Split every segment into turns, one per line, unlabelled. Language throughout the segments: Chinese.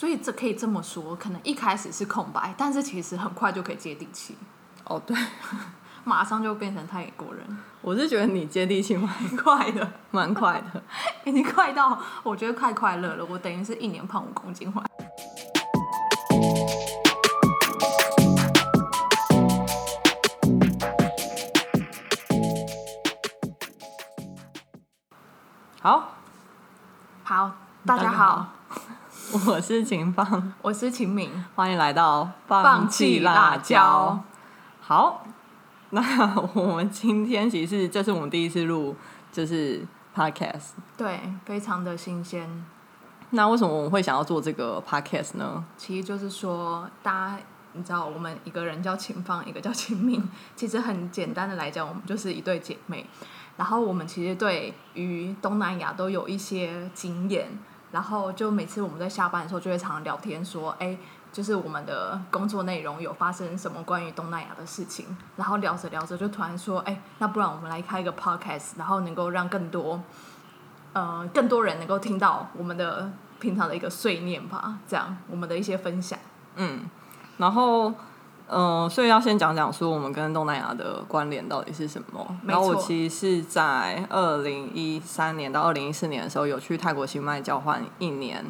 所以这可以这么说，可能一开始是空白，但是其实很快就可以接地气，
哦，对，
马上就变成泰国人，
我是觉得你接地气蛮
快的，
蛮快的。
已经快到我觉得快快乐了。我等于是一年胖五公斤回来。
好，
好，大家好，
我是秦放，
我是秦敏，
欢迎来到
放弃辣椒。
好，那我们今天其实这是我们第一次录，就是 podcast。
对，非常的新鲜。
那为什么我们会想要做这个 podcast 呢？
其实就是说，大家你知道，我们一个人叫秦放，一个叫秦敏，其实很简单的来讲，我们就是一对姐妹。然后我们其实对于东南亚都有一些经验，然后就每次我们在下班的时候就会常常聊天，说，哎，就是我们的工作内容有发生什么关于东南亚的事情，然后聊着聊着就突然说，哎，那不然我们来开一个 podcast，然后能够让更多，呃，更多人能够听到我们的平常的一个碎念吧，这样我们的一些分享。
嗯，然后，嗯、所以要先讲讲说我们跟东南亚的关联到底是什么。然后我其实是在二零一三年到二零一四年的时候有去泰国清迈交换一年，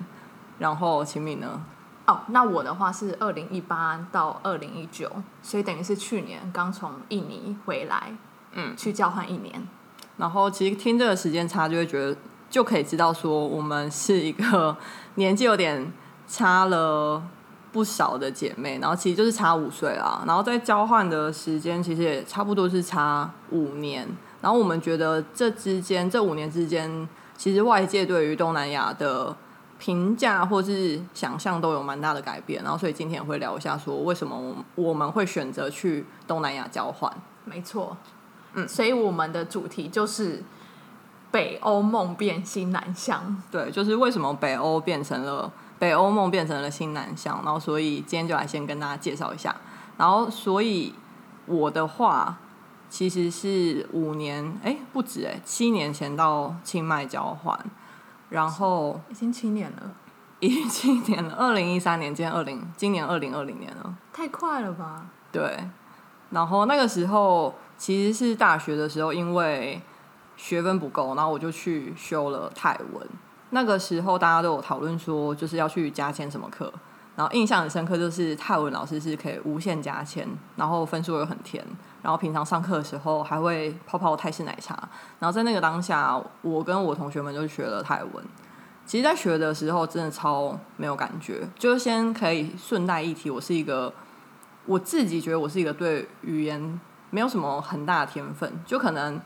然后秦敏呢，
哦，那我的话是二零一八到二零一九，所以等于是去年刚从印尼回来，
嗯，
去交换一年。
然后其实听这个时间差就会觉得就可以知道说我们是一个 年纪有点差了。不少的姐妹，然后其实就是差五岁啦，然后在交换的时间其实也差不多是差五年，然后我们觉得这之间这五年之间，其实外界对于东南亚的评价或是想象都有蛮大的改变，然后所以今天也会聊一下说为什么我们会选择去东南亚交换。
没错，
嗯
所以我们的主题就是北欧梦变新南向。
对，就是为什么北欧变成了北欧梦变成了新南向，然后所以今天就来先跟大家介绍一下。然后所以我的话其实是五年，哎，不止哎，七年前到清迈交换，然后
已经七年了，
已经七年了，二零一三年，今年二零，今年二零二零年了。
太快了吧？
对，然后那个时候其实是大学的时候，因为学分不够，然后我就去修了泰文。那个时候大家都有讨论说，就是要去加签什么课，然后印象很深刻，就是泰文老师是可以无限加签，然后分数又很甜，然后平常上课的时候还会泡泡泰式奶茶。然后在那个当下，我跟我同学们就学了泰文。其实，在学的时候真的超没有感觉。就是先可以顺带一提，我是一个我自己觉得我是一个对语言没有什么很大的天分，就可能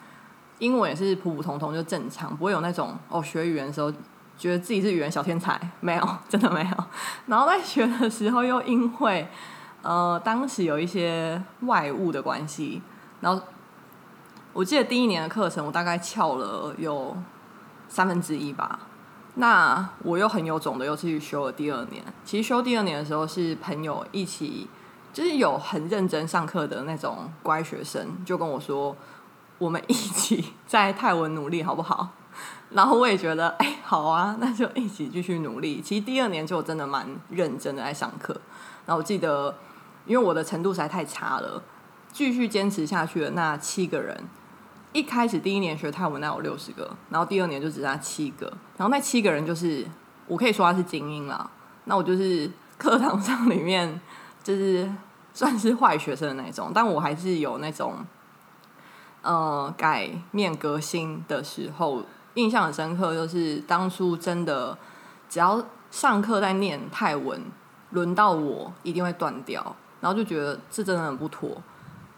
英文也是普普通通就正常，不会有那种哦学语言的时候觉得自己是语言小天才，没有，真的没有。然后在学的时候又因为呃当时有一些外物的关系，然后我记得第一年的课程我大概翘了有三分之一吧。那我又很有种的，又去修了第二年。其实修第二年的时候，是朋友一起，就是有很认真上课的那种乖学生，就跟我说，我们一起在泰文努力好不好？然后我也觉得，哎、好啊，那就一起继续努力。其实第二年就真的蛮认真的在上课。然后我记得，因为我的程度实在太差了，继续坚持下去的那七个人，一开始第一年学泰文那有六十个，然后第二年就只剩下七个，然后那七个人就是我可以说他是精英啦。那我就是课堂上里面就是算是坏学生的那种，但我还是有那种呃改面革新的时候，印象很深刻，就是当初真的只要上课在念泰文，轮到我一定会断掉，然后就觉得这真的很不妥，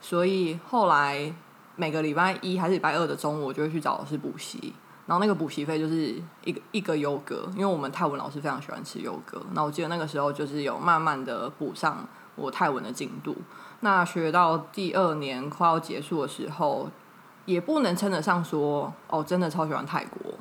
所以后来每个礼拜一还是礼拜二的中午，我就会去找老师补习。然后那个补习费就是一个一个优格，因为我们泰文老师非常喜欢吃优格。那我记得那个时候就是有慢慢的补上我泰文的进度。那学到第二年快要结束的时候，也不能称得上说哦，真的超喜欢泰国，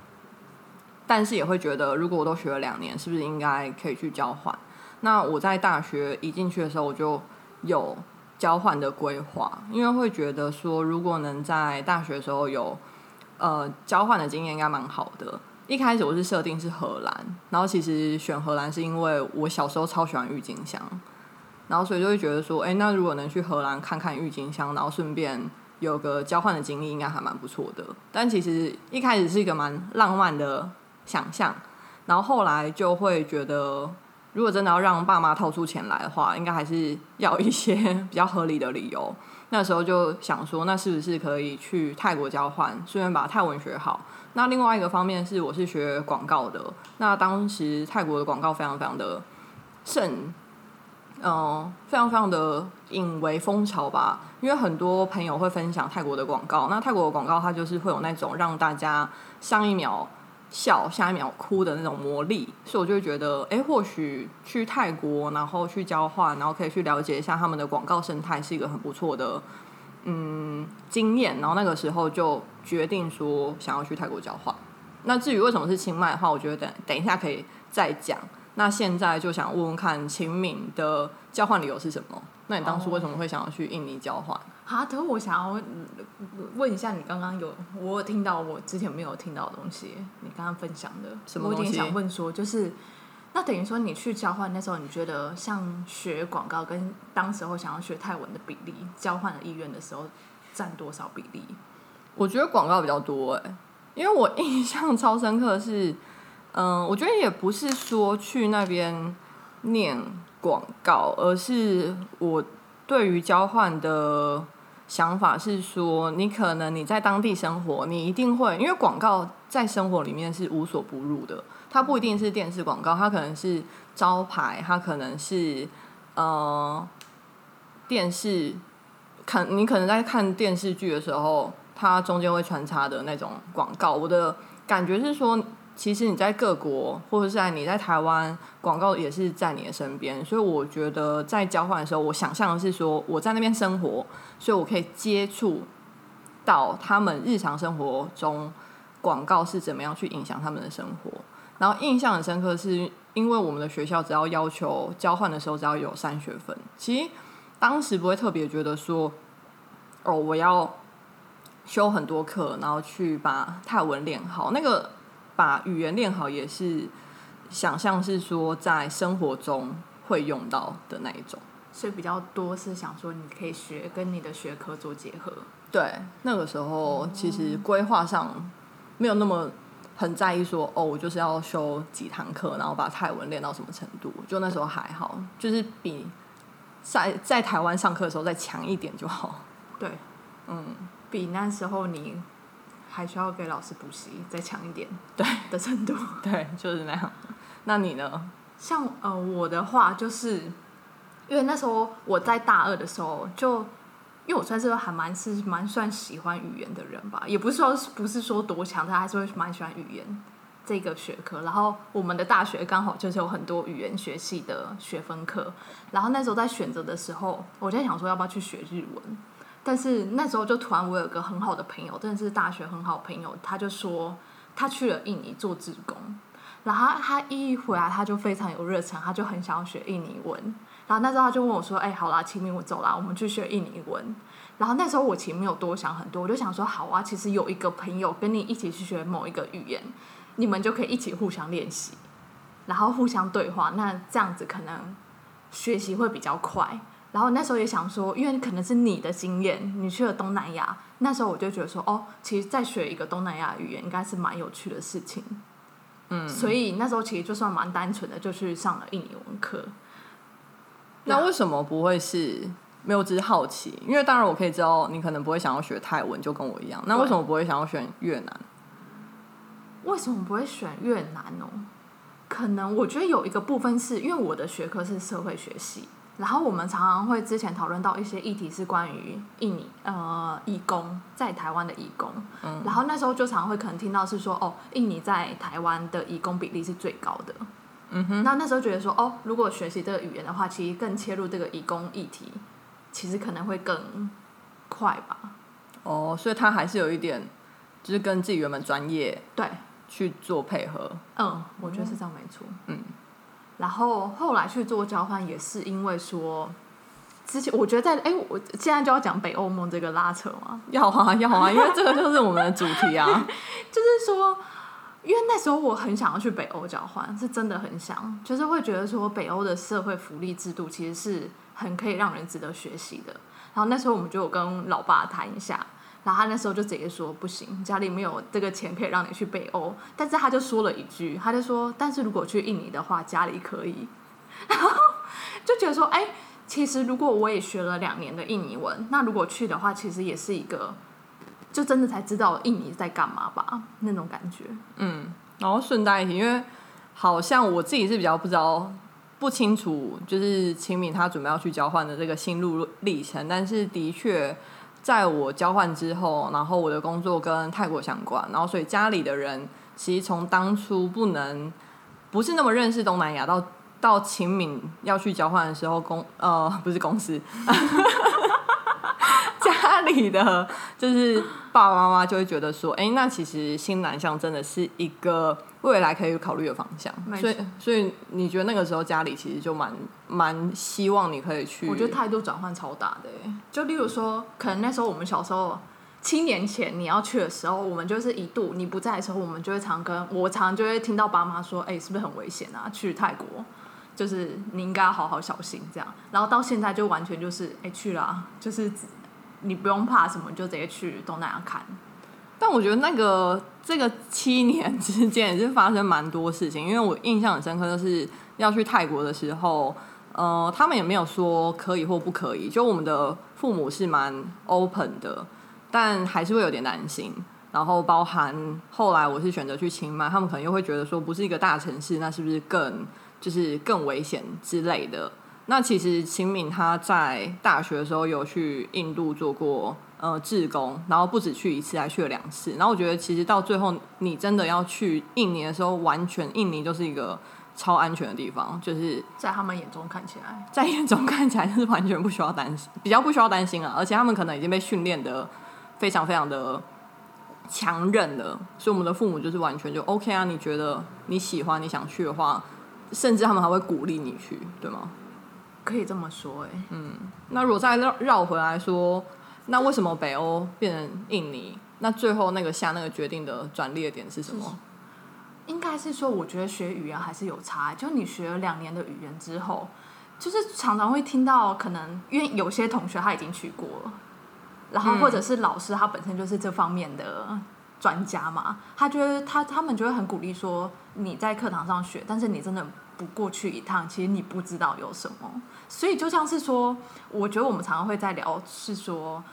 但是也会觉得如果我都学了两年，是不是应该可以去交换？那我在大学一进去的时候，我就有交换的规划，因为会觉得说，如果能在大学的时候有呃交换的经验，应该蛮好的。一开始我是设定是荷兰，然后其实选荷兰是因为我小时候超喜欢郁金香，然后所以就会觉得说，哎、那如果能去荷兰看看郁金香，然后顺便有个交换的经历，应该还蛮不错的。但其实一开始是一个蛮浪漫的想象，然后后来就会觉得，如果真的要让爸妈掏出钱来的话，应该还是要一些比较合理的理由。那时候就想说，那是不是可以去泰国交换，顺便把泰文学好？那另外一个方面是，我是学广告的。那当时泰国的广告非常非常的盛，嗯、非常非常的引为风潮吧。因为很多朋友会分享泰国的广告，那泰国的广告它就是会有那种让大家上一秒笑，下一秒哭的那种魔力，所以我就会觉得，哎、或许去泰国，然后去交换，然后可以去了解一下他们的广告生态，是一个很不错的嗯经验。然后那个时候就决定说想要去泰国交换。那至于为什么是清迈的话，我觉得等等一下可以再讲。那现在就想问问看秦敏的交换理由是什么？那你当初为什么会想要去印尼交换？
啊，可是我想要嗯问一下，你刚刚有我有听到我之前没有听到的东西，你刚刚分享的我有点
什么东西
想问说，就是那等于说你去交换那时候，你觉得像学广告跟当时候想要学泰文的比例，交换的意愿的时候占多少比例？
我觉得广告比较多哎、因为我印象超深刻的是，嗯、我觉得也不是说去那边念广告，而是我对于交换的想法是说，你可能你在当地生活，你一定会，因为广告在生活里面是无所不入的，它不一定是电视广告，它可能是招牌，它可能是呃电视看，你可能在看电视剧的时候，它中间会穿插的那种广告。我的感觉是说，其实你在各国，或者是在你在台湾，广告也是在你的身边。所以我觉得在交换的时候，我想象的是说，我在那边生活，所以我可以接触到他们日常生活中广告是怎么样去影响他们的生活。然后印象很深刻，是因为我们的学校只要要求交换的时候只要有三学分，其实当时不会特别觉得说，哦，我要修很多课，然后去把泰文练好。那个把语言练好也是想象是说在生活中会用到的那一种。
所以比较多是想说你可以学跟你的学科做结合。
对，那个时候其实规划上没有那么很在意说，哦，我就是要修几堂课，然后把泰文练到什么程度。就那时候还好，就是比在在台湾上课的时候再强一点就好。
对，
嗯，
比那时候你还需要给老师补习再强一点，
对
的程度。
对，就是那样。那你呢？
像呃我的话，就是因为那时候我在大二的时候就。因为我算是还蛮是蛮算喜欢语言的人吧，也不是说不是说多强，但还是会蛮喜欢语言这个学科。然后我们的大学刚好就是有很多语言学系的学分课，然后那时候在选择的时候，我在想说要不要去学日文。但是那时候就突然我有个很好的朋友，真的是大学很好朋友，他就说他去了印尼做志工，然后他一回来他就非常有热忱，他就很想要学印尼文。然后那时候他就问我说：“哎、好啦，清明，我走啦，我们去学印尼文。”然后那时候我其实没有多想很多，我就想说：“好啊，其实有一个朋友跟你一起去学某一个语言，你们就可以一起互相练习，然后互相对话，那这样子可能学习会比较快。”然后那时候也想说，因为可能是你的经验，你去了东南亚，那时候我就觉得说，哦，其实再学一个东南亚语言应该是蛮有趣的事情。
嗯，
所以那时候其实就算蛮单纯的，就去上了印尼文课。
那为什么不会是？没有，只是好奇，因为当然我可以知道你可能不会想要学泰文，就跟我一样。那为什么不会想要选越南？
为什么不会选越南哦？可能我觉得有一个部分是因为我的学科是社会学系，然后我们常常会之前讨论到一些议题是关于印尼呃义工在台湾的义工，
嗯。
然后那时候就常常会可能听到是说哦，印尼在台湾的义工比例是最高的，
嗯哼，
那那时候觉得说哦，如果学习这个语言的话，其实更切入这个义工议题，其实可能会更快吧。
哦，所以他还是有一点，就是跟自己原本专业
对，
去做配合。
嗯，我觉得是这样没错。
嗯，
然后后来去做交换也是因为说，之前我觉得在哎，我现在就要讲北欧梦这个拉扯嘛，
要啊，要啊，因为这个就是我们的主题啊。
就是说，因为那时候我很想要去北欧交换，是真的很想，就是会觉得说北欧的社会福利制度其实是很可以让人值得学习的。然后那时候我们就有跟老爸谈一下，然后他那时候就直接说不行，家里没有这个钱可以让你去北欧。但是他就说了一句，他就说，但是如果去印尼的话，家里可以。然后就觉得说，哎，其实如果我也学了两年的印尼文，那如果去的话，其实也是一个。就真的才知道印尼在干嘛吧，那种感觉。
嗯，然后顺带一提，因为好像我自己是比较不知道、不清楚，就是清明他准备要去交换的这个心路历程。但是的确，在我交换之后，然后我的工作跟泰国相关，然后所以家里的人其实从当初不能不是那么认识东南亚，到到秦敏要去交换的时候，公呃 不是公司。家里的就是爸爸妈妈就会觉得说，哎，那其实新南向真的是一个未来可以考虑的方向。所以，所以你觉得那个时候家里其实就蛮蛮希望你可以去？
我觉得态度转换超大的。就例如说，可能那时候我们小时候七年前你要去的时候，我们就是一度你不在的时候，我们就会常跟我常就会听到爸妈说，哎，是不是很危险啊？去泰国就是你应该要好好小心这样。然后到现在就完全就是，哎，去了就是。你不用怕什么，就直接去东南亚看。
但我觉得那个这个七年之间也是发生蛮多事情，因为我印象很深刻，就是要去泰国的时候，呃，他们也没有说可以或不可以，就我们的父母是蛮 open 的，但还是会有点担心。然后包含后来我是选择去清迈，他们可能又会觉得说，不是一个大城市，那是不是更就是更危险之类的。那其实秦敏他在大学的时候有去印度做过呃志工，然后不止去一次，还去了两次。然后我觉得其实到最后你真的要去印尼的时候，完全印尼就是一个超安全的地方，就是
在他们眼中看起来，
在眼中看起来就是完全不需要担心，比较不需要担心啊。而且他们可能已经被训练的非常非常的强韧了，所以我们的父母就是完全就 OK 啊。你觉得你喜欢你想去的话，甚至他们还会鼓励你去，对吗？
可以这么说，哎，
嗯，那如果再绕绕回来说，那为什么北欧变成印尼？那最后那个下那个决定的转捩点是什么？
应该是说，我觉得学语言还是有差。就你学了两年的语言之后，就是常常会听到，可能因为有些同学他已经去过了，然后或者是老师他本身就是这方面的专家嘛，他觉得他他们就会很鼓励说，你在课堂上学，但是你真的。不过去一趟，其实你不知道有什么，所以就像是说，我觉得我们常常会在聊，是说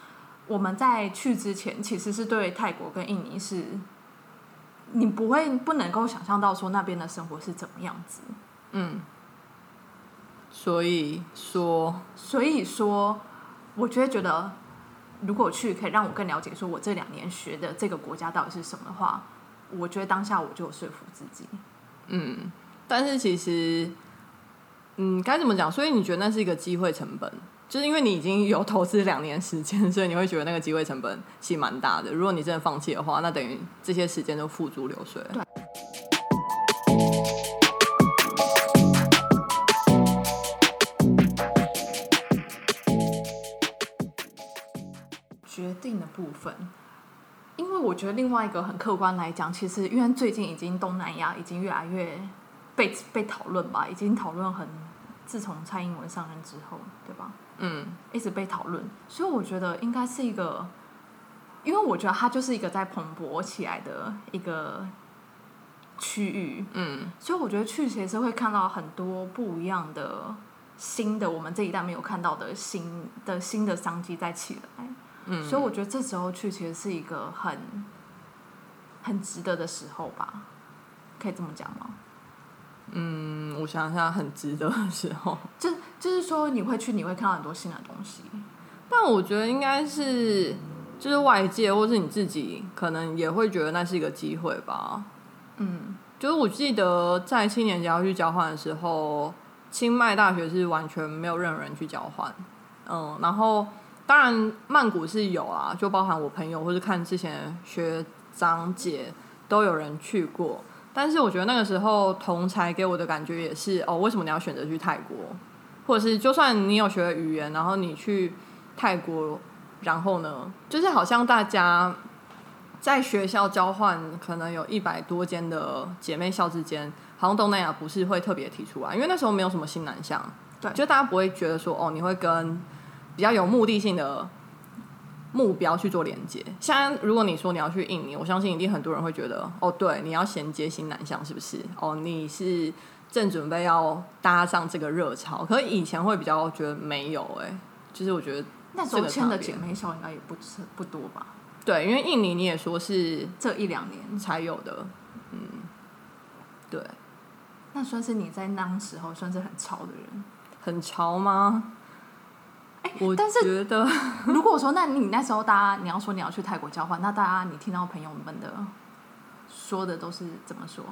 我们在去之前，其实是对泰国跟印尼是，你不会不能够想象到说那边的生活是怎么样子，
嗯，所以说，
所以说，我觉得觉得如果去可以让我更了解，说我这两年学的这个国家到底是什么的话，我觉得当下我就有说服自己，
嗯。但是其实，嗯，该怎么讲？所以你觉得那是一个机会成本，就是因为你已经有投资两年时间，所以你会觉得那个机会成本其实蛮大的。如果你真的放弃的话，那等于这些时间都付诸流水。
对。决定的部分，因为我觉得另外一个很客观来讲，其实因为最近已经东南亚已经越来越。被被讨论吧，已经讨论很，自从蔡英文上任之后，对吧？
嗯，
一直被讨论，所以我觉得应该是一个，因为我觉得它就是一个在蓬勃起来的一个区域，
嗯，
所以我觉得去其实会看到很多不一样的新的，我们这一代没有看到的新的新的商机在起来，
嗯，
所以我觉得这时候去其实是一个很很值得的时候吧，可以这么讲吗？
嗯，我想想，很值得的时候，
就就是说你会去，你会看到很多新的东西。
但我觉得应该是，就是外界或是你自己，可能也会觉得那是一个机会吧。
嗯，
就是我记得在七年级要去交换的时候，清迈大学是完全没有任何人去交换。嗯，然后当然曼谷是有啊，就包含我朋友或是看之前学长姐都有人去过。但是我觉得那个时候同才给我的感觉也是哦，为什么你要选择去泰国？或者是就算你有学语言，然后你去泰国，然后呢，就是好像大家在学校交换，可能有一百多间的姐妹校之间，好像东南亚不是会特别提出来，因为那时候没有什么新南向，
对
就大家不会觉得说哦，你会跟比较有目的性的目标去做连接。像如果你说你要去印尼，我相信一定很多人会觉得哦，对，你要衔接新南向是不是？哦，你是正准备要搭上这个热潮，可是以前会比较觉得没有、哎，就是我觉得
那时候
这个差别
签的姐妹校应该也不是不多吧？
对，因为印尼你也说是
这一两年，
才有的，嗯，对，
那算是你在那时候算是很潮的人。
很潮吗？我
但是
觉得
如果说，那你那时候大家你要说你要去泰国交换，那大家你听到朋友们的说的都是怎么说？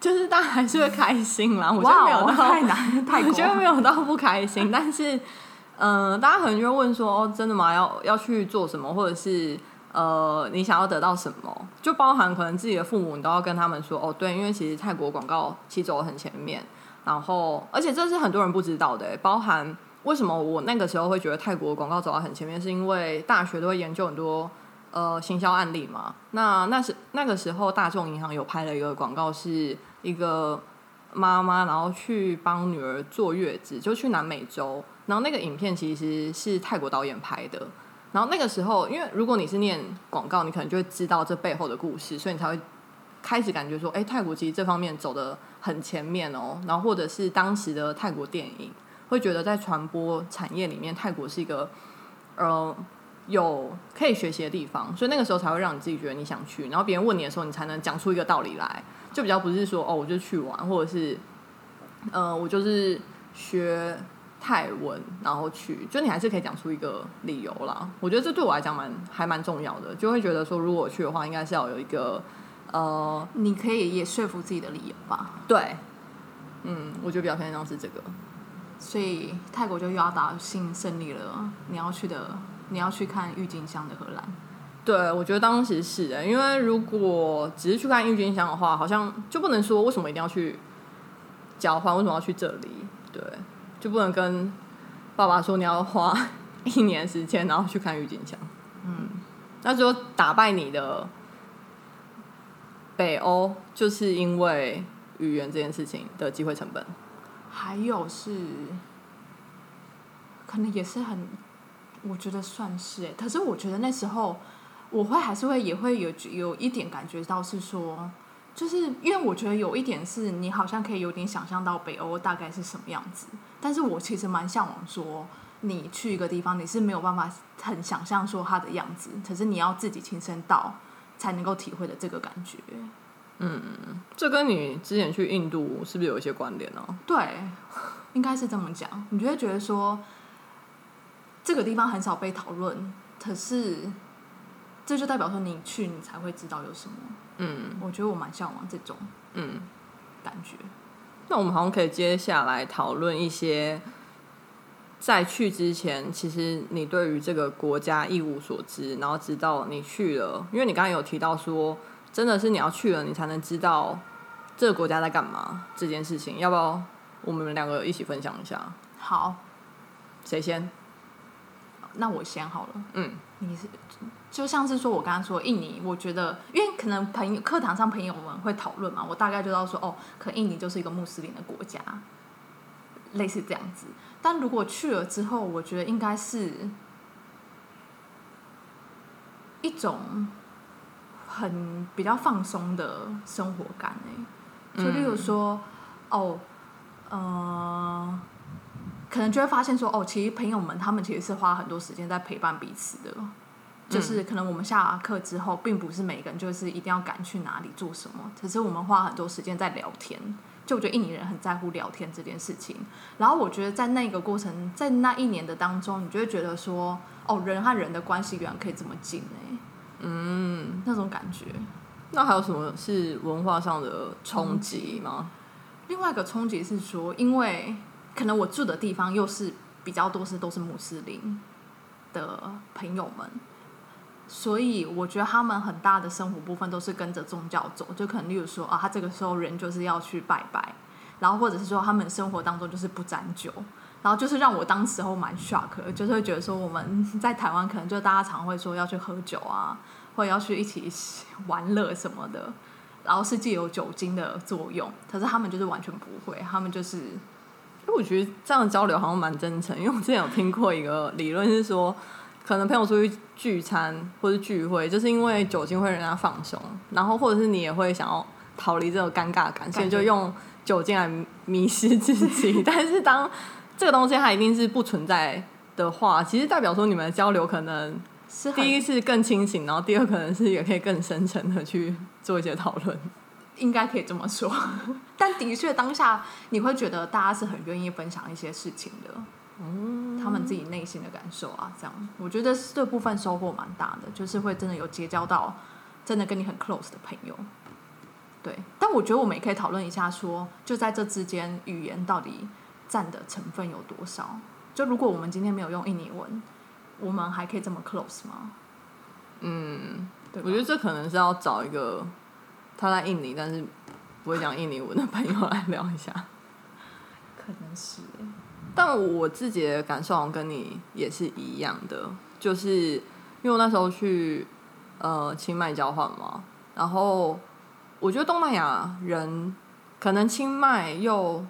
就是大家还是会开心啦，我觉得没有到
太难，泰
我觉得
国
没有到不开心，但是，嗯、大家可能就会问说，哦，真的吗？要要去做什么，或者是呃，你想要得到什么？就包含可能自己的父母，你都要跟他们说，哦，对，因为其实泰国广告其实走得很前面，然后而且这是很多人不知道的，欸包含为什么我那个时候会觉得泰国广告走到很前面，是因为大学都会研究很多。呃，行销案例嘛，那那是那个时候，大众银行有拍了一个广告，是一个妈妈，然后去帮女儿坐月子，就去南美洲。然后那个影片其实是泰国导演拍的。然后那个时候，因为如果你是念广告，你可能就会知道这背后的故事，所以你才会开始感觉说，哎，泰国其实这方面走的很前面哦。然后或者是当时的泰国电影，会觉得在传播产业里面，泰国是一个呃有可以学习的地方，所以那个时候才会让你自己觉得你想去。然后别人问你的时候，你才能讲出一个道理来，就比较不是说哦，我就去玩，或者是呃，我就是学泰文然后去，就你还是可以讲出一个理由啦。我觉得这对我来讲蛮还蛮重要的，就会觉得说，如果我去的话，应该是要有一个呃，
你可以也说服自己的理由吧。
对，嗯，我觉得比较偏向是这个。
所以泰国就又要打新胜利了。你要去的，你要去看郁金香的荷兰。
对，我觉得当时是的，因为如果只是去看郁金香的话，好像就不能说为什么一定要去交换，为什么要去这里？对，就不能跟爸爸说你要花一年时间，然后去看郁金香。
嗯，
那就打败你的北欧，就是因为语言这件事情的机会成本。
还有是，可能也是很，我觉得算是哎。可是我觉得那时候，我会还是会也会有有一点感觉到是说，就是因为我觉得有一点是你好像可以有点想象到北欧大概是什么样子，但是我其实蛮向往说，你去一个地方你是没有办法很想象说它的样子，可是你要自己亲身到才能够体会的这个感觉。
这跟你之前去印度是不是有一些关联呢、
对，应该是这么讲。你就会觉得说，这个地方很少被讨论，可是这就代表说你去你才会知道有什么。
嗯
我觉得我蛮向往这种
嗯。
感觉。
那我们好像可以接下来讨论一些，在去之前，其实你对于这个国家一无所知，然后直到你去了，因为你刚刚有提到说，真的是你要去了，你才能知道这个国家在干嘛这件事情。要不要我们两个一起分享一下？
好，
谁先？
那我先好了。
嗯
你是就像是说我刚刚说印尼，我觉得因为可能朋友课堂上朋友们会讨论嘛，我大概就知道说哦，可印尼就是一个穆斯林的国家，类似这样子。但如果去了之后，我觉得应该是一种很比较放松的生活感诶、就例如说，哦，呃，可能就会发现说，哦，其实朋友们他们其实是花很多时间在陪伴彼此的，就是可能我们下课之后，并不是每个人就是一定要赶去哪里做什么，只是我们花很多时间在聊天。就我觉得印尼人很在乎聊天这件事情，然后我觉得在那个过程，在那一年的当中，你就会觉得说，哦，人和人的关系原来可以这么近哎、
嗯，
那种感觉。
那还有什么是文化上的冲击吗？
另外一个冲击是说，因为可能我住的地方又是比较多是都是穆斯林的朋友们，所以我觉得他们很大的生活部分都是跟着宗教走，就可能例如说啊，他这个时候人就是要去拜拜，然后或者是说他们生活当中就是不沾酒。然后就是让我当时候蛮 shock，的就是会觉得说我们在台湾可能就大家常会说要去喝酒啊，或者要去一起玩乐什么的，然后是借由酒精的作用，可是他们就是完全不会，他们就是
因为我觉得这样的交流好像蛮真诚，因为我之前有听过一个理论是说，可能朋友出去聚餐或者聚会，就是因为酒精会让人家放松，然后或者是你也会想要逃离这种尴尬感，所以就用酒精来迷失自己。但是当这个东西它一定是不存在的话，其实代表说你们的交流可能
是
第一是更清醒，然后第二可能是也可以更深层的去做一些讨论。
应该可以这么说，但的确当下你会觉得大家是很愿意分享一些事情的，嗯，他们自己内心的感受啊，这样我觉得这部分收获蛮大的，就是会真的有结交到真的跟你很 close 的朋友，对。但我觉得我们也可以讨论一下说就在这之间，语言到底占的成分有多少？就如果我们今天没有用印尼文，我们还可以这么 close 吗？
嗯，
对
我觉得这可能是要找一个他在印尼但是不会讲印尼文的朋友来聊一下。
可能是欸
但我自己的感受好像跟你也是一样的，就是因为我那时候去呃清迈交换嘛，然后我觉得东南亚人可能清迈又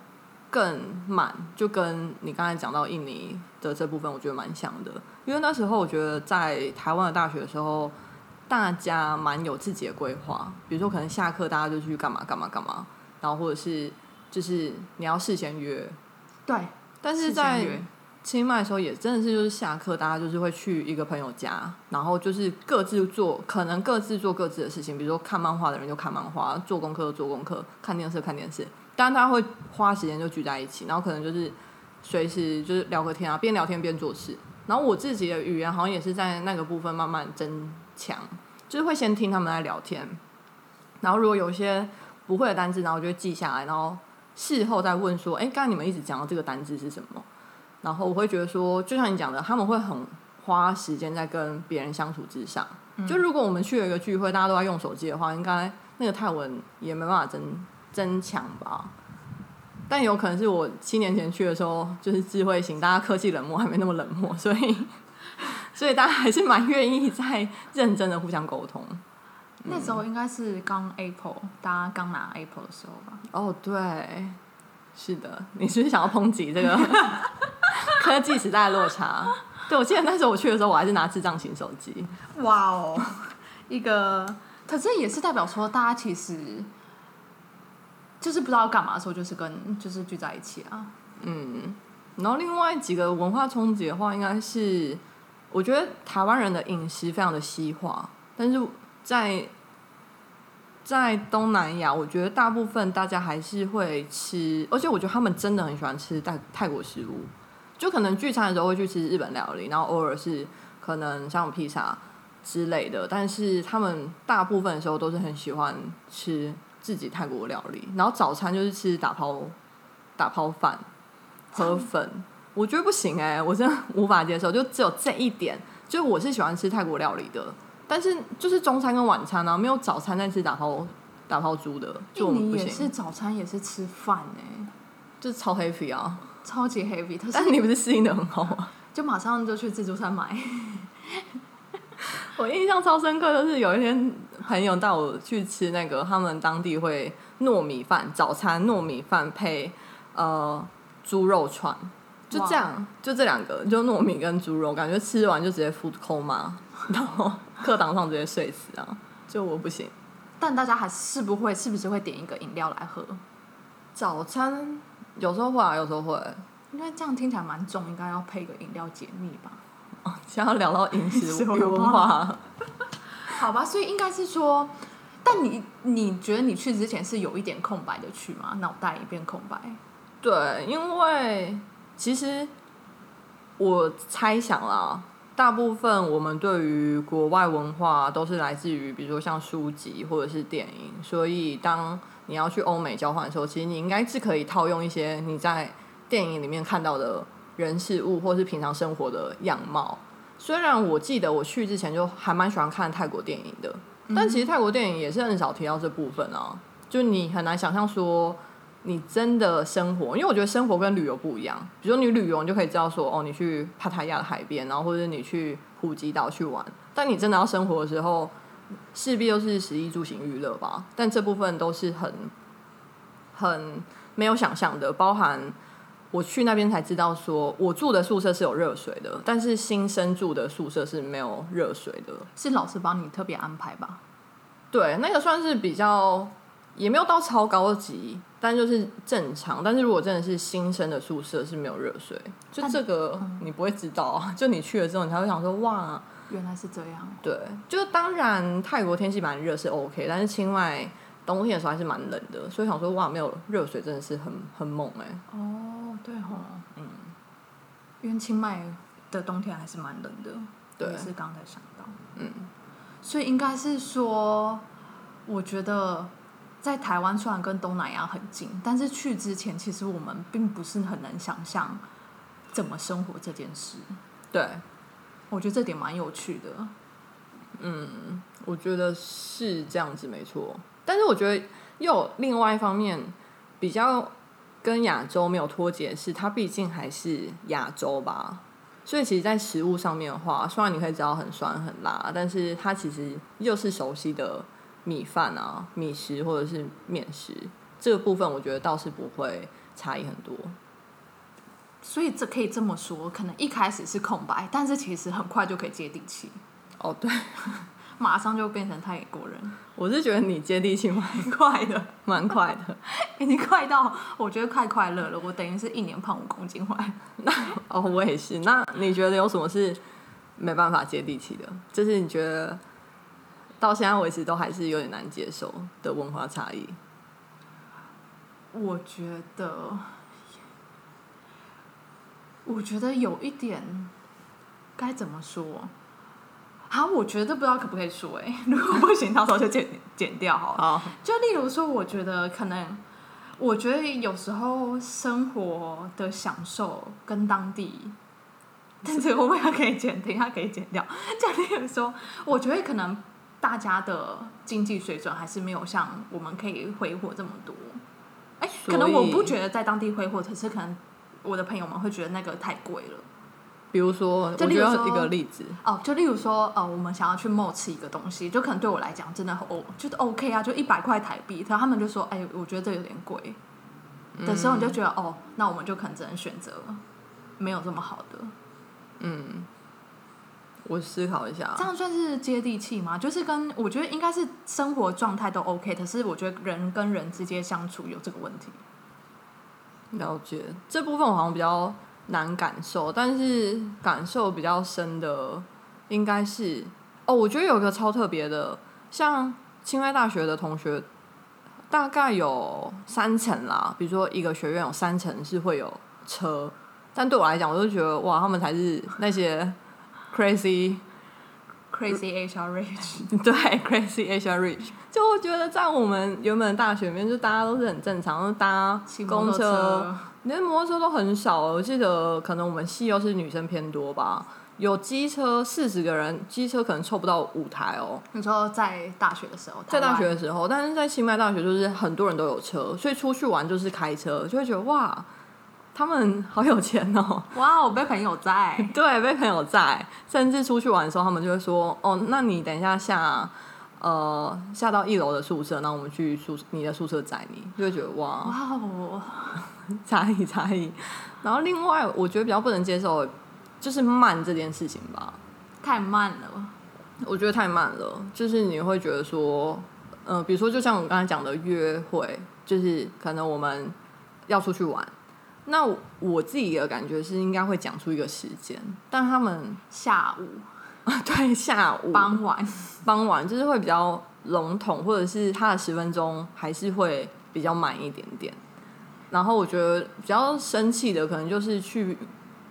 更满，就跟你刚才讲到印尼的这部分，我觉得蛮像的。因为那时候我觉得在台湾的大学的时候，大家蛮有自己的规划，比如说可能下课大家就去干嘛干嘛干嘛，然后或者是就是你要事先约，
对，
但是在清迈的时候，也真的是就是下课，大家就是会去一个朋友家，然后就是各自做，可能各自做各自的事情，比如说看漫画的人就看漫画，做功课做功课，看电视看电视。但他，会花时间就聚在一起，然后可能就是随时就是聊个天啊，边聊天边做事。然后我自己的语言好像也是在那个部分慢慢增强，就是会先听他们在聊天，然后如果有些不会的单字，然后我就会记下来，然后事后再问说，哎，刚才你们一直讲到这个单字是什么？然后我会觉得说，就像你讲的，他们会很花时间在跟别人相处之上。就如果我们去了一个聚会，大家都在用手机的话，应该那个泰文也没办法增增强吧。但有可能是我七年前去的时候，就是智慧型，大家科技冷漠，还没那么冷漠，所以 所以大家还是蛮愿意在认真的互相沟通。
那时候应该是刚 Apple，大家刚拿 Apple 的时候吧。
哦，对，是的，你是不是想要抨击这个 科技时代的落差？对，我记得那时候我去的时候，我还是拿智障型手机。
哇哦，一个，可是也是代表说，大家其实就是不知道干嘛的时候，就是跟就是聚在一起啊。
嗯，然后另外几个文化冲击的话，应该是我觉得台湾人的饮食非常的西化，但是在在东南亚，我觉得大部分大家还是会吃，而且我觉得他们真的很喜欢吃泰泰国食物，就可能聚餐的时候会去吃日本料理，然后偶尔是可能像披萨之类的，但是他们大部分的时候都是很喜欢吃自己泰国料理，然后早餐就是吃打抛打抛饭。河粉，我觉得不行哎、我真的无法接受。就只有这一点，就我是喜欢吃泰国料理的，但是就是中餐跟晚餐啊，没有早餐在吃打抛打抛猪的，就我们不行，
尼也是早餐也是吃饭哎、
就是超 heavy 啊。
超级 heavy，
但
是
你不是适应的很好吗？
就马上就去自助餐买。
我印象超深刻，就是有一天朋友带我去吃那个他们当地会糯米饭，早餐糯米饭配呃猪肉串，就这样，就这两个，就糯米跟猪肉，感觉吃完就直接 food coma，然后课堂上直接睡死啊！就我不行，
但大家还是不会，是不是会点一个饮料来喝？
早餐有时候会啊，有时候会。
因为这样听起来蛮重，应该要配个饮料解腻吧？
哦想要聊到饮食
文
化，
好吧，所以应该是说，但你你觉得你去之前是有一点空白的去吗？脑袋一片空白。
对，因为其实我猜想啦，大部分我们对于国外文化都是来自于，比如说像书籍或者是电影，所以当你要去欧美交换的时候，其实你应该是可以套用一些你在电影里面看到的人事物，或是平常生活的样貌。虽然我记得我去之前就还蛮喜欢看泰国电影的，但其实泰国电影也是很少提到这部分啊，就你很难想象说。你真的生活，因为我觉得生活跟旅游不一样。比如说你旅游，你就可以知道说，哦，你去帕塔亚的海边，然后或者你去普吉岛去玩。但你真的要生活的时候，势必又是食衣住行娱乐吧，但这部分都是很很没有想象的，包含我去那边才知道，说我住的宿舍是有热水的，但是新生住的宿舍是没有热水的。
是老师帮你特别安排吧？
对，那个算是比较也没有到超高级，但就是正常。但是如果真的是新生的宿舍是没有热水，就这个你不会知道啊，就你去了之后，你才会想说哇。
原来是这样。
对，就是当然泰国天气蛮热是 OK，但是清迈冬天的时候还是蛮冷的，所以想说哇，没有热水真的是很很猛哎、
哦，对吼，嗯，因为清迈的冬天还是蛮冷的，
对。
也是刚才想到，
嗯，
所以应该是说，我觉得在台湾虽然跟东南亚很近，但是去之前其实我们并不是很能想象怎么生活这件事，
对，
我觉得这点蛮有趣的。
嗯我觉得是这样子没错，但是我觉得又有另外一方面比较跟亚洲没有脱节是，它毕竟还是亚洲吧。所以其实，在食物上面的话，虽然你可以知道很酸很辣，但是它其实又是熟悉的米饭啊、米食或者是面食，这个部分我觉得倒是不会差异很多。
所以这可以这么说，可能一开始是空白，但是其实很快就可以接地气，
哦，对，
马上就变成泰国人，
我是觉得你接地气蛮
快的。
蛮快的。
已经快到我觉得快快乐了，我等于是一年胖五公斤回来。
哦，我也是。那你觉得有什么是没办法接地气的？就是你觉得到现在为止都还是有点难接受的文化差异？
我觉得，我觉得有一点该怎么说？好，我觉得不知道可不可以说哎、如果不行，到时候就剪剪掉好了。
好，
就例如说，我觉得可能，我觉得有时候生活的享受跟当地，但这个会不会可以剪？等一下可以剪掉。就例如说，我觉得可能大家的经济水准还是没有像我们可以挥霍这么多。哎、可能我不觉得在当地挥霍，可是可能我的朋友们会觉得那个太贵了。
比如说，我
就例如说
一个例子，
哦，就例如说，呃，我们想要去 mall 吃一个东西，就可能对我来讲真的很 O，就是 OK 啊，就一百块台币，然后他们就说，哎，我觉得这有点贵。的时候，你就觉得，哦，那我们就可能只能选择没有这么好的，
嗯，我思考一下。
这，样算是接地气吗？就是跟我觉得应该是生活状态都 OK，可是我觉得人跟人之间相处有这个问题。
了解。这部分我好像比较难感受，但是感受比较深的应该是哦，我觉得有一个超特别的，像清迈大学的同学，大概有三层啦，比如说一个学院有三层是会有车，但对我来讲，我就觉得哇，他们才是那些 crazy
Crazy HR Rich，
对 crazy Asia rich，就我觉得在我们原本的大学里面，就大家都是很正常，就搭公车。
车，
连摩托车都很少，我记得可能我们系又是女生偏多吧，有机车四十个人，机车可能凑不到五台哦。
你说在大学的时候，
在大学的时候，但是在清迈大学就是很多人都有车，所以出去玩就是开车，就会觉得哇，他们好有钱哦。
哇，我被朋友在，
对，被朋友在，甚至出去玩的时候，他们就会说：“哦，那你等一下下，呃，下到一楼的宿舍，然后我们去宿你的宿舍载你。”就会觉得哇，
哇哦，
差异差异。然后另外，我觉得比较不能接受的就是慢这件事情吧，
太慢了。
我觉得太慢了，就是你会觉得说，呃，比如说就像我刚才讲的约会，就是可能我们要出去玩。那我我自己的感觉是应该会讲出一个时间，但他们
下午、
对下午
傍晚，
傍晚就是会比较笼统，或者是他的十分钟还是会比较慢一点点。然后我觉得比较生气的，可能就是去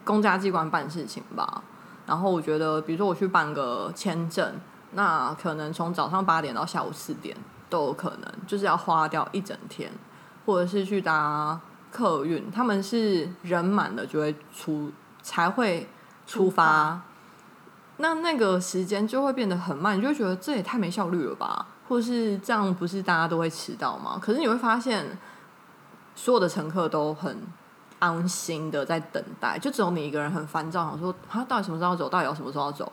公家机关办事情吧。然后我觉得，比如说我去办个签证，那可能从早上八点到下午四点都有可能，就是要花掉一整天，或者是去搭客运，他们是人满了就会出才会出发那那个时间就会变得很慢，你就会觉得这也太没效率了吧？或是这样不是大家都会迟到吗？可是你会发现，所有的乘客都很安心的在等待，就只有你一个人很烦躁，想说他到底什么时候要走，到底要什么时候要走？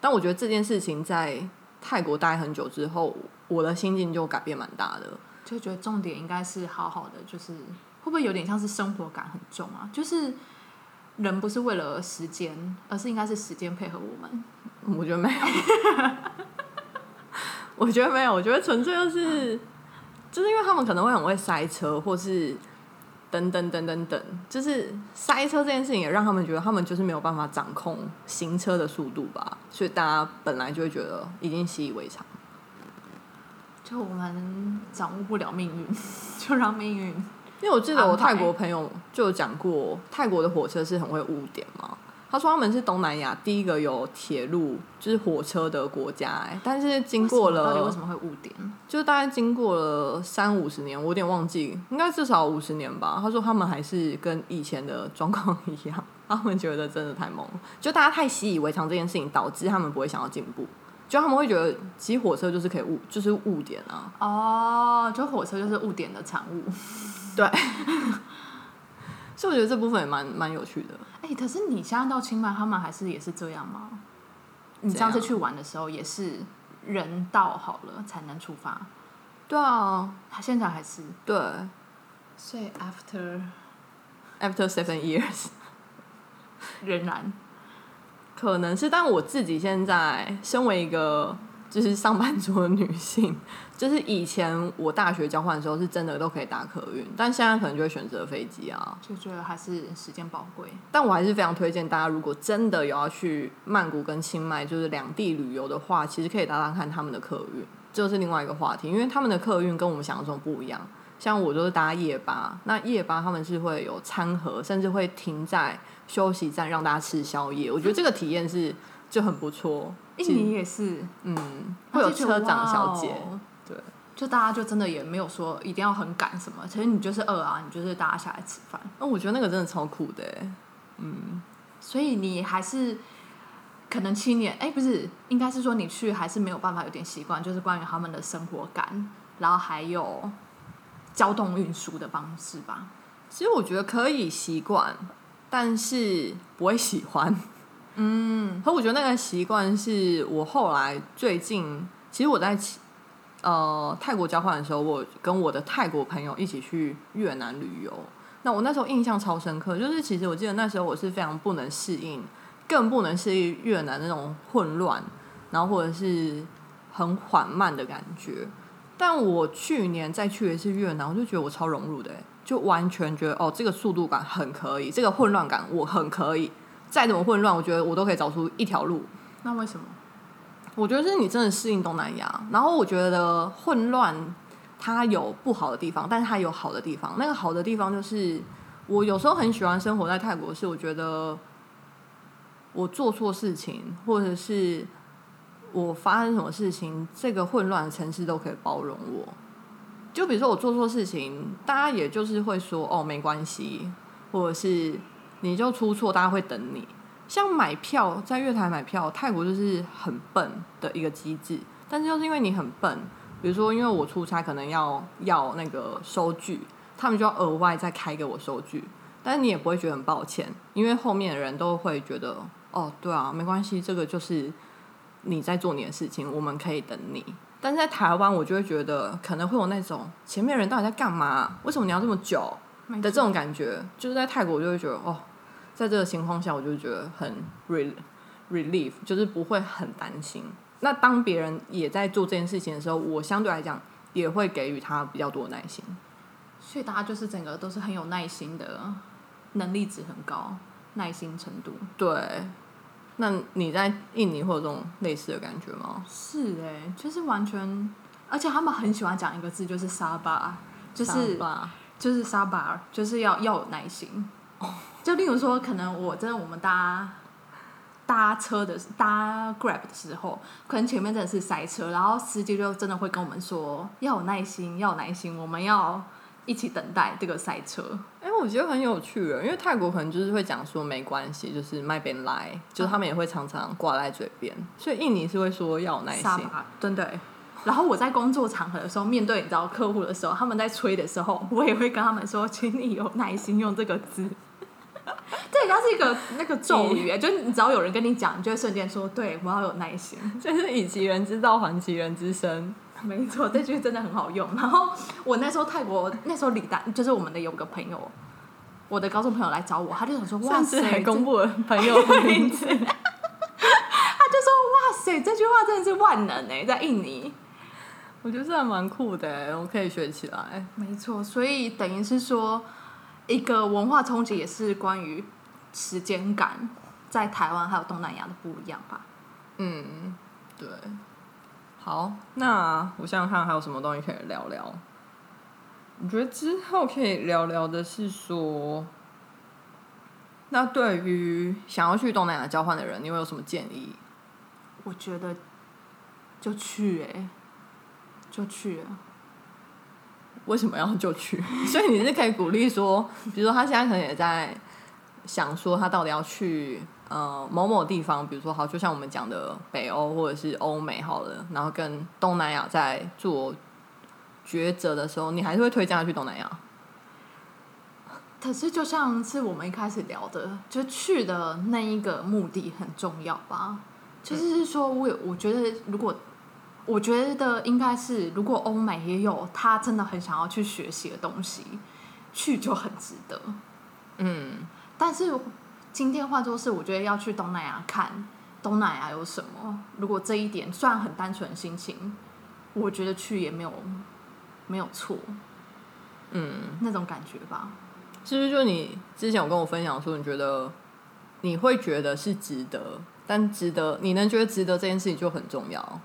但我觉得这件事情在泰国待很久之后，我的心境就改变蛮大的。
就觉得重点应该是好好的，就是不会有点像是生活感很重啊？就是人不是为了时间，而是应该是时间配合我们。
我觉得没有，我觉得没有，我觉得纯粹就是就是因为他们可能会很会塞车，或是等等等等等，就是塞车这件事情也让他们觉得他们就是没有办法掌控行车的速度吧，所以大家本来就会觉得已经习以为常。
就我们掌握不了命运，就让命运。
因为我记得我泰国朋友就有讲过，泰国的火车是很会误点嘛。他说他们是东南亚第一个有铁路就是火车的国家、哎，但是经过了
到底为什么会误点？
就大概经过了三五十年，我有点忘记，应该至少五十年吧。他说他们还是跟以前的状况一样，他们觉得真的太猛了，就大家太习以为常这件事情，导致他们不会想要进步。就他们会觉得，其实火车就是可以误，就是误点啊。
哦，就火车就是误点的产物。
对，所以我觉得这部分也蛮蛮有趣的。
哎、可是你现在到清迈，他们还是也是这样吗？你上次去玩的时候也是人到好了才能出发，
对啊，
他现在还是。
对
所以
after，after seven years。
仍然
可能是，但我自己现在身为一个就是上班族的女性，就是以前我大学交换的时候是真的都可以搭客运，但现在可能就会选择飞机啊。
就觉得还是时间宝贵。
但我还是非常推荐大家，如果真的有要去曼谷跟清迈就是两地旅游的话，其实可以搭搭看他们的客运，这就是另外一个话题，因为他们的客运跟我们想象中不一样。像我就是搭夜巴，那夜巴他们是会有餐盒，甚至会停在休息站让大家吃宵夜。我觉得这个体验是就很不错。
印尼也是，
嗯，会有车长小姐，
哦
对，
就大家就真的也没有说一定要很赶什么，其实你就是饿啊，你就是大家下来吃饭，
那我觉得那个真的超酷的嗯，
所以你还是可能七年，哎、不是，应该是说你去还是没有办法有点习惯，就是关于他们的生活感，然后还有交通运输的方式吧。
其实我觉得可以习惯，但是不会喜欢。嗯，可我觉得那个习惯是我后来最近，其实我在呃泰国交换的时候，我跟我的泰国朋友一起去越南旅游。那我那时候印象超深刻，就是其实我记得那时候我是非常不能适应，更不能适应越南那种混乱，然后或者是很缓慢的感觉。但我去年再去一次越南，我就觉得我超融入的欸，就完全觉得哦，这个速度感很可以，这个混乱感我很可以。再怎么混乱，我觉得我都可以找出一条路。
那为什么？
我觉得是你真的适应东南亚，然后我觉得混乱它有不好的地方，但是它有好的地方。那个好的地方就是，我有时候很喜欢生活在泰国，是我觉得我做错事情，或者是我发生什么事情，这个混乱的城市都可以包容我。就比如说我做错事情，大家也就是会说哦没关系，或者是你就出错，大家会等你。像买票，在月台买票，泰国就是很笨的一个机制，但是就是因为你很笨，比如说因为我出差可能要要那个收据，他们就要额外再开给我收据，但是你也不会觉得很抱歉，因为后面的人都会觉得哦，对啊，没关系，这个就是你在做你的事情，我们可以等你。但是在台湾，我就会觉得可能会有那种前面人到底在干嘛？为什么你要这么久的这种感觉？就是在泰国，我就会觉得哦，在这个情况下，我就觉得很 re relief，就是不会很担心。那当别人也在做这件事情的时候，我相对来讲也会给予他比较多的耐心。
所以大家就是整个都是很有耐心的，能力值很高，耐心程度
对，那你在印尼会有这种类似的感觉吗？
是哎、就是完全，而且他们很喜欢讲一个字，就是沙巴，就是
吧，
就是沙巴，就是要要有耐心。就例如说，可能我真的我们搭搭车的搭 Grab 的时候，可能前面真的是塞车，然后司机就真的会跟我们说要有耐心，要有耐心，我们要一起等待这个赛车。
哎、我觉得很有趣耶，因为泰国可能就是会讲说没关系，就是麦边来，就是他们也会常常挂在嘴边，所以印尼是会说要有耐心
对对。然后我在工作场合的时候，面对你知道客户的时候，他们在催的时候，我也会跟他们说，请你有耐心用这个字。这对，它是一个那个咒语，就是你只要有人跟你讲，你就会瞬间说，对我要有耐心。
就是以其人之道还其人之身。
没错，这句真的很好用。然后我那时候泰国那时候李丹就是我们的有个朋友，我的高中朋友来找我，他就想说哇塞，
还公布了 朋友的名字，他就说
哇塞，这句话真的是万能哎，在印尼，
我觉得这还蛮酷的，我可以学起来。
没错，所以等于是说一个文化冲击，也是关于时间感，在台湾还有东南亚的不一样吧？
嗯，对。好，那我想想看还有什么东西可以聊聊。我觉得之后可以聊聊的是说，那对于想要去东南亚交换的人，你会有什么建议？
我觉得就去哎，就去。
为什么要就去？所以你是可以鼓励说，比如说他现在可能也在想说，他到底要去。呃，某某地方，比如说好，就像我们讲的北欧或者是欧美好了，然后跟东南亚在做抉择的时候，你还是会推荐他去东南亚。
可是就像是我们一开始聊的，就去的那一个目的很重要吧？就是说，我我觉得如果我觉得应该是，如果欧美也有他真的很想要去学习的东西，去就很值得。嗯，但是。今天换作是，我觉得要去东南亚看东南亚有什么。如果这一点虽然很单纯心情，我觉得去也没有没有错。嗯，那种感觉吧。
是不是就你之前有跟我分享说，你觉得你会觉得是值得，但值得你能觉得值得这件事情就很重要。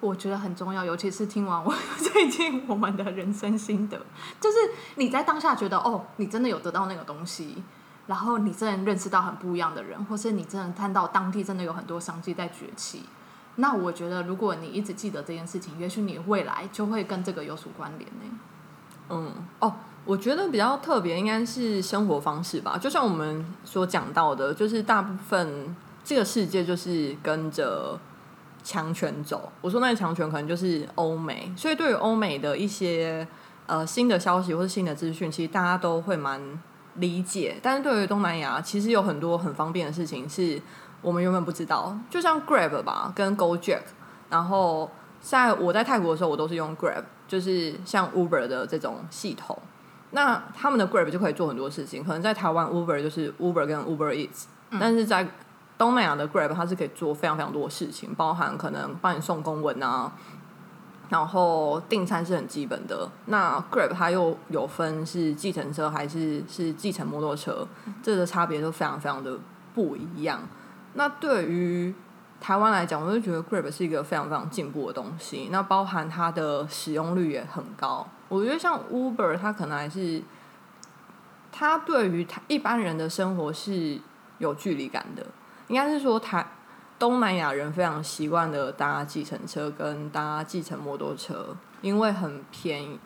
我觉得很重要，尤其是听完我 最近我们的人生心得，就是你在当下觉得哦，你真的有得到那个东西。然后你真的认识到很不一样的人，或是你真的看到当地真的有很多商机在崛起，那我觉得如果你一直记得这件事情，也许你未来就会跟这个有所关联呢。
嗯，哦，我觉得比较特别应该是生活方式吧。就像我们所讲到的，就是大部分这个世界就是跟着强权走。我说那个强权可能就是欧美，所以对于欧美的一些呃新的消息或者新的资讯，其实大家都会蛮。理解，但是对于东南亚，其实有很多很方便的事情是我们原本不知道。就像 Grab 吧，跟 GoJack，然后在我在泰国的时候，我都是用 Grab，就是像 Uber 的这种系统。那他们的 Grab 就可以做很多事情，可能在台湾 Uber 就是 Uber 跟 Uber Eats，但是在东南亚的 Grab 它是可以做非常非常多的事情，包含可能帮你送公文啊。然后订餐是很基本的。那 Grab 它又有分是计程车还是是计程摩托车，这个差别都非常非常的不一样。那对于台湾来讲，我就觉得 Grab 是一个非常非常进步的东西。那包含它的使用率也很高。我觉得像 Uber，它可能还是它对于它一般人的生活是有距离感的。应该是说台。东南亚人非常习惯的搭计程车跟搭计程摩托车，因为很便宜，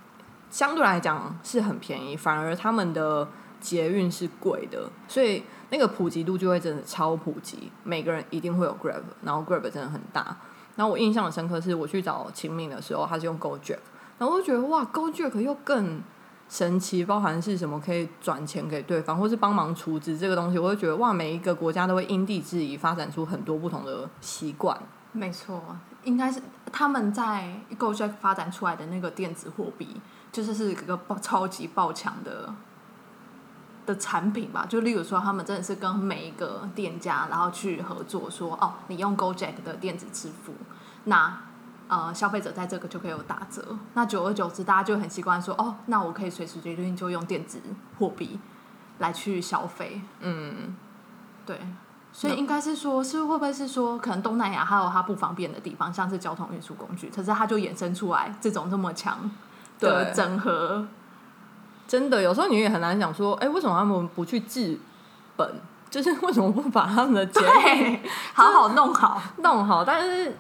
相对来讲是很便宜，反而他们的捷运是贵的，所以那个普及度就会真的超普及，每个人一定会有 Grab，然后 Grab 真的很大。然后我印象很深刻是我去找秦敏的时候，他是用 GoJack，然后我就觉得哇，GoJack 又更。神奇包含是什么？可以转钱给对方，或是帮忙储值这个东西，我会觉得哇，每一个国家都会因地制宜发展出很多不同的习惯。
没错，应该是他们在 GoJack 发展出来的那个电子货币，就是是一个爆超级爆强的的产品吧。就例如说，他们真的是跟每一个店家，然后去合作，说哦，你用 GoJack 的电子支付，那。呃，消费者在这个就可以有打折，那久而久之，大家就很习惯说，哦，那我可以随时决定就用电子货币来去消费。嗯，对，所以应该是说，是会不会是说，可能东南亚还有它不方便的地方，像是交通运输工具，可是它就衍生出来这种这么强的整合。
真的，有时候你也很难想说，哎，为什么他们不去治本？就是为什么不把他们的钱
好好弄好
弄好？但是。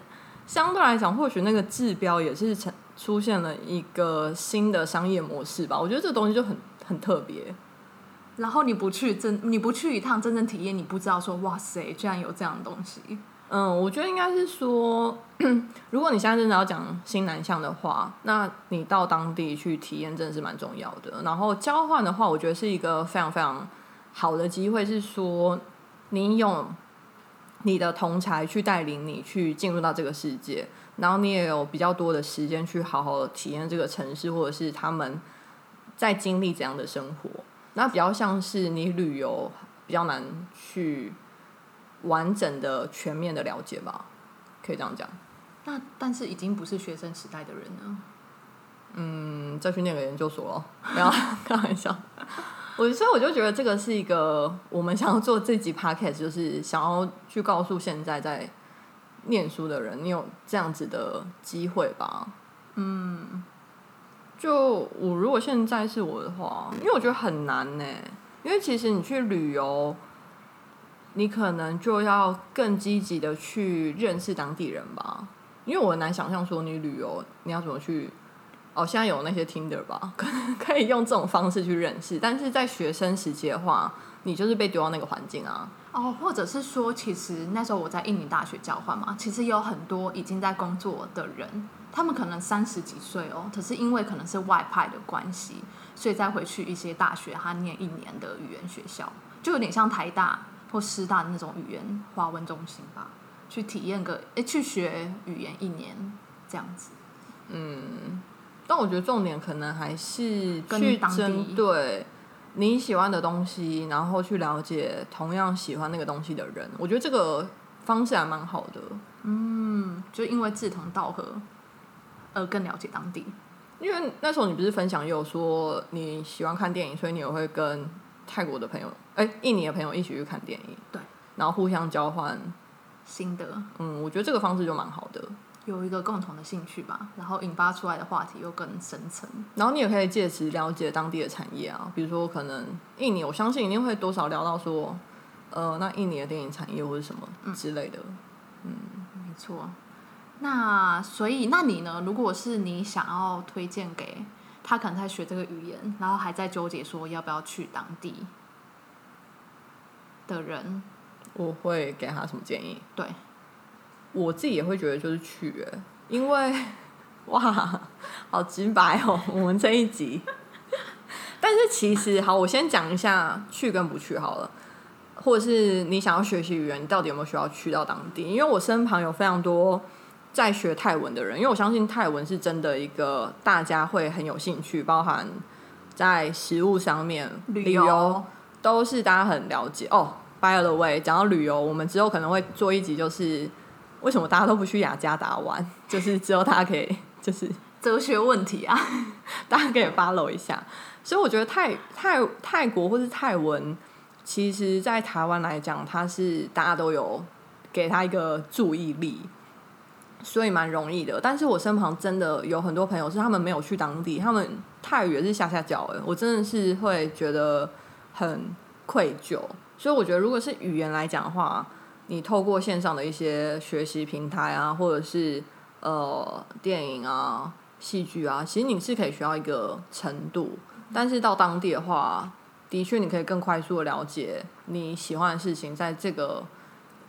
相对来讲，或许那个治标也是成出现了一个新的商业模式吧。我觉得这个东西就很很特别。
然后你不去真，你不去一趟真正体验，你不知道说哇塞，居然有这样的东西。
嗯，我觉得应该是说，如果你现在真的要讲新南向的话，那你到当地去体验真的是蛮重要的。然后交换的话，我觉得是一个非常非常好的机会是说，你用你的同才去带领你去进入到这个世界，然后你也有比较多的时间去好好体验这个城市，或者是他们在经历怎样的生活。那比较像是你旅游比较难去完整的、全面的了解吧，可以这样讲。
那但是已经不是学生时代的人了。
嗯，再去念个研究所咯，不要开玩笑。我所以我就觉得这个是一个我们想要做这集 podcast，就是想要去告诉现在在念书的人，你有这样子的机会吧。嗯，就我如果现在是我的话，因为我觉得很难呢，因为其实你去旅游，你可能就要更积极的去认识当地人吧。因为我很难想象说你旅游你要怎么去。哦，现在有那些 Tinder 吧，可可以用这种方式去认识。但是在学生时期的话，你就是被丢到那个环境啊。
哦，或者是说，其实那时候我在印尼大学交换嘛，其实有很多已经在工作的人，他们可能三十几岁哦，可是因为可能是外派的关系，所以再回去一些大学，他念一年的语言学校，就有点像台大或师大的那种语言华文中心吧，去体验个诶，去学语言一年这样子。
嗯。但我觉得重点可能还是去针对你喜欢的东西，然后去了解同样喜欢那个东西的人。我觉得这个方式还蛮好的。
嗯，就因为志同道合，而更了解当地。
因为那时候你不是分享有说你喜欢看电影，所以你也会跟泰国的朋友，哎，印尼的朋友一起去看电影。
对，
然后互相交换
心得。
嗯，我觉得这个方式就蛮好的。
有一个共同的兴趣吧，然后引发出来的话题又更深层。
然后你也可以借此了解当地的产业啊，比如说可能印尼，我相信一定会多少聊到说，呃，那印尼的电影产业或者什么之类的。嗯，
没错。那所以，那你呢？如果是你想要推荐给他，可能在学这个语言，然后还在纠结说要不要去当地的人，
我会给他什么建议？
对。
我自己也会觉得就是去，哎，因为 哇，好直白哦，我们这一集。但是其实好，我先讲一下去跟不去好了，或者是你想要学习语言，你到底有没有需要去到当地？因为我身旁有非常多在学泰文的人，因为我相信泰文是真的一个大家会很有兴趣，包含在食物上面、
旅游
都是大家很了解哦。By the way，讲到旅游，我们之后可能会做一集，就是。为什么大家都不去雅加达玩？就是只有大家可以就是
哲学问题啊，
大家可以 follow 一下。所以我觉得泰泰泰国或是泰文，其实在台湾来讲，它是大家都有给他一个注意力，所以蛮容易的。但是我身旁真的有很多朋友是他们没有去当地，他们泰语也是下下脚哎，我真的是会觉得很愧疚。所以我觉得如果是语言来讲的话。你透过线上的一些学习平台啊，或者是呃电影啊、戏剧啊，其实你是可以学到一个程度。但是到当地的话，的确你可以更快速的了解你喜欢的事情，在这个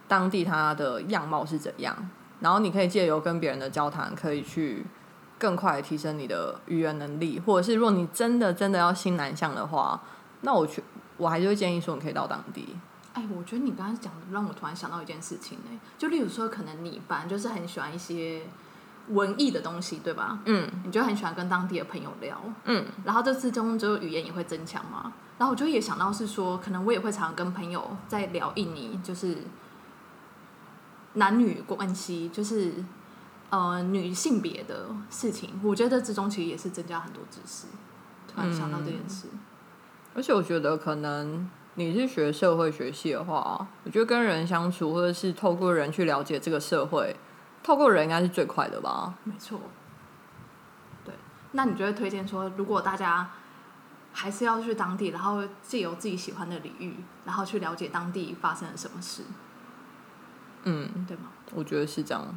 当地它的样貌是怎样。然后你可以借由跟别人的交谈，可以去更快提升你的语言能力。或者是如果你真的真的要新南向的话，那我去我还是会建议说你可以到当地。
哎，我觉得你刚才讲的让我突然想到一件事情呢，就例如说，可能你本来就是很喜欢一些文艺的东西，对吧？嗯，你就很喜欢跟当地的朋友聊，嗯，然后这之中就语言也会增强嘛。然后我就也想到是说，可能我也会常常跟朋友在聊印尼，就是男女关系，就是呃女性别的事情。我觉得之中其实也是增加很多知识。突然想到这件事，
而且我觉得可能。你是学社会学系的话，我觉得跟人相处，或者是透过人去了解这个社会，透过人应该是最快的吧？
没错。对，那你就会推荐说，如果大家还是要去当地，然后借由自己喜欢的领域，然后去了解当地发生了什么事？
嗯，
对吗？
我觉得是这样。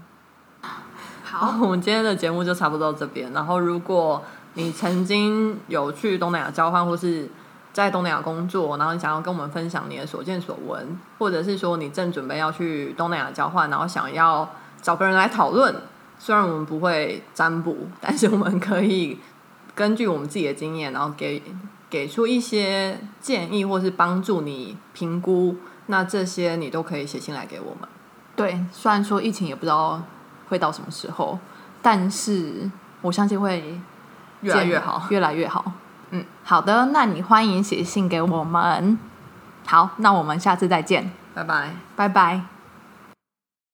好，
我们今天的节目就差不多到这边。然后，如果你曾经有去东南亚交换，或是在东南亚工作然后你想要跟我们分享你的所见所闻或者是说你正准备要去东南亚交换然后想要找个人来讨论虽然我们不会占卜但是我们可以根据我们自己的经验然后给给出一些建议或是帮助你评估那这些你都可以写信来给我们。
对虽然说疫情也不知道会到什么时候但是我相信会
越来越好。
越来越好。好的那你欢迎写信给我们。好那我们下次再见。
拜拜。
拜拜。